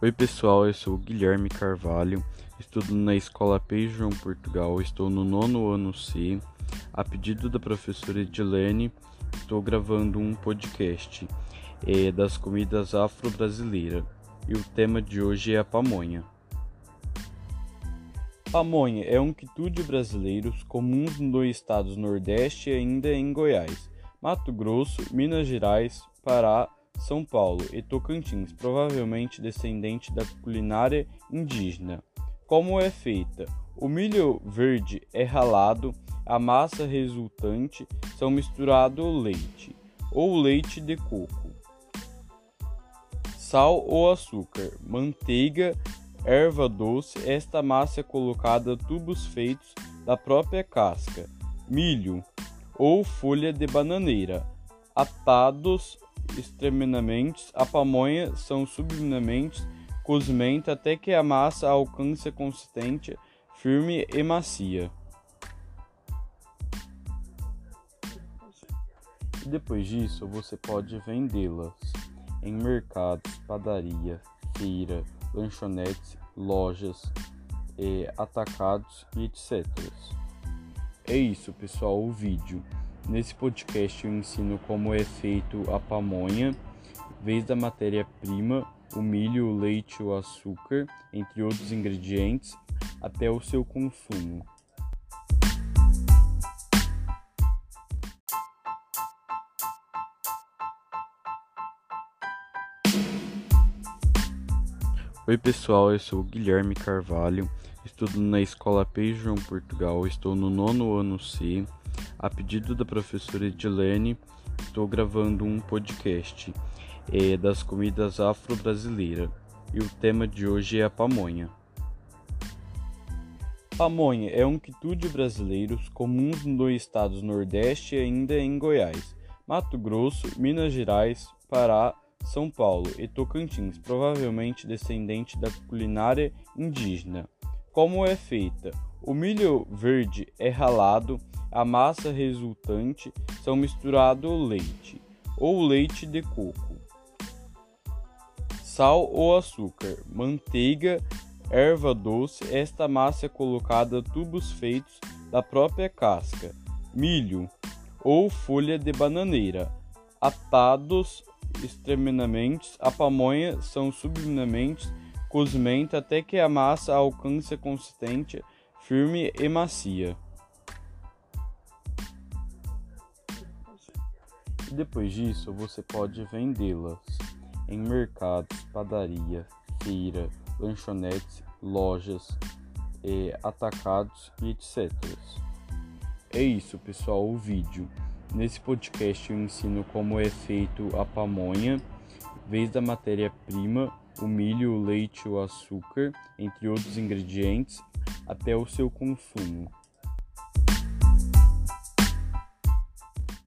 Oi pessoal, eu sou Guilherme Carvalho, estudo na Escola P. João Portugal, estou no nono ano C. A pedido da professora Edilene, estou gravando um podcast é, das comidas afro-brasileiras e o tema de hoje é a pamonha. Pamonha é um quitute brasileiro comum nos estados Nordeste e ainda em Goiás, Mato Grosso, Minas Gerais, Pará, são Paulo e Tocantins, provavelmente descendente da culinária indígena. Como é feita? O milho verde é ralado, a massa resultante são misturado ao leite ou leite de coco, sal ou açúcar, manteiga, erva doce. Esta massa é colocada tubos feitos da própria casca, milho ou folha de bananeira, atados extremamente, a pamonha são subminamente cozimento até que a massa alcance consistente, firme e macia. E depois disso, você pode vendê-las em mercados, padaria, feira, lanchonetes, lojas, atacados e etc. É isso, pessoal, o vídeo. Nesse podcast eu ensino como é feito a pamonha, desde a matéria-prima, o milho, o leite, o açúcar, entre outros ingredientes, até o seu consumo. Oi pessoal, eu sou Guilherme Carvalho, estudo na Escola P. João Portugal, estou no nono ano C. A pedido da professora Edilene, estou gravando um podcast é, das comidas afro-brasileiras e o tema de hoje é a pamonha. Pamonha é um quitute brasileiro comum nos estados Nordeste e ainda em Goiás, Mato Grosso, Minas Gerais, Pará, São Paulo e Tocantins, provavelmente descendente da culinária indígena. Como é feita? O milho verde é ralado, a massa resultante são misturado leite ou leite de coco, sal ou açúcar, manteiga, erva doce. Esta massa é colocada tubos feitos da própria casca, milho ou folha de bananeira, atados extremamente. A pamonha são subminamente cozimento até que a massa alcance consistente, firme e macia. E depois disso, você pode vendê-las em mercados, padaria, feira, lanchonetes, lojas, atacados e etc. É isso, pessoal, o vídeo. Nesse podcast eu ensino como é feito a pamonha, desde a matéria-prima, o milho, o leite, o açúcar, entre outros ingredientes, até o seu consumo.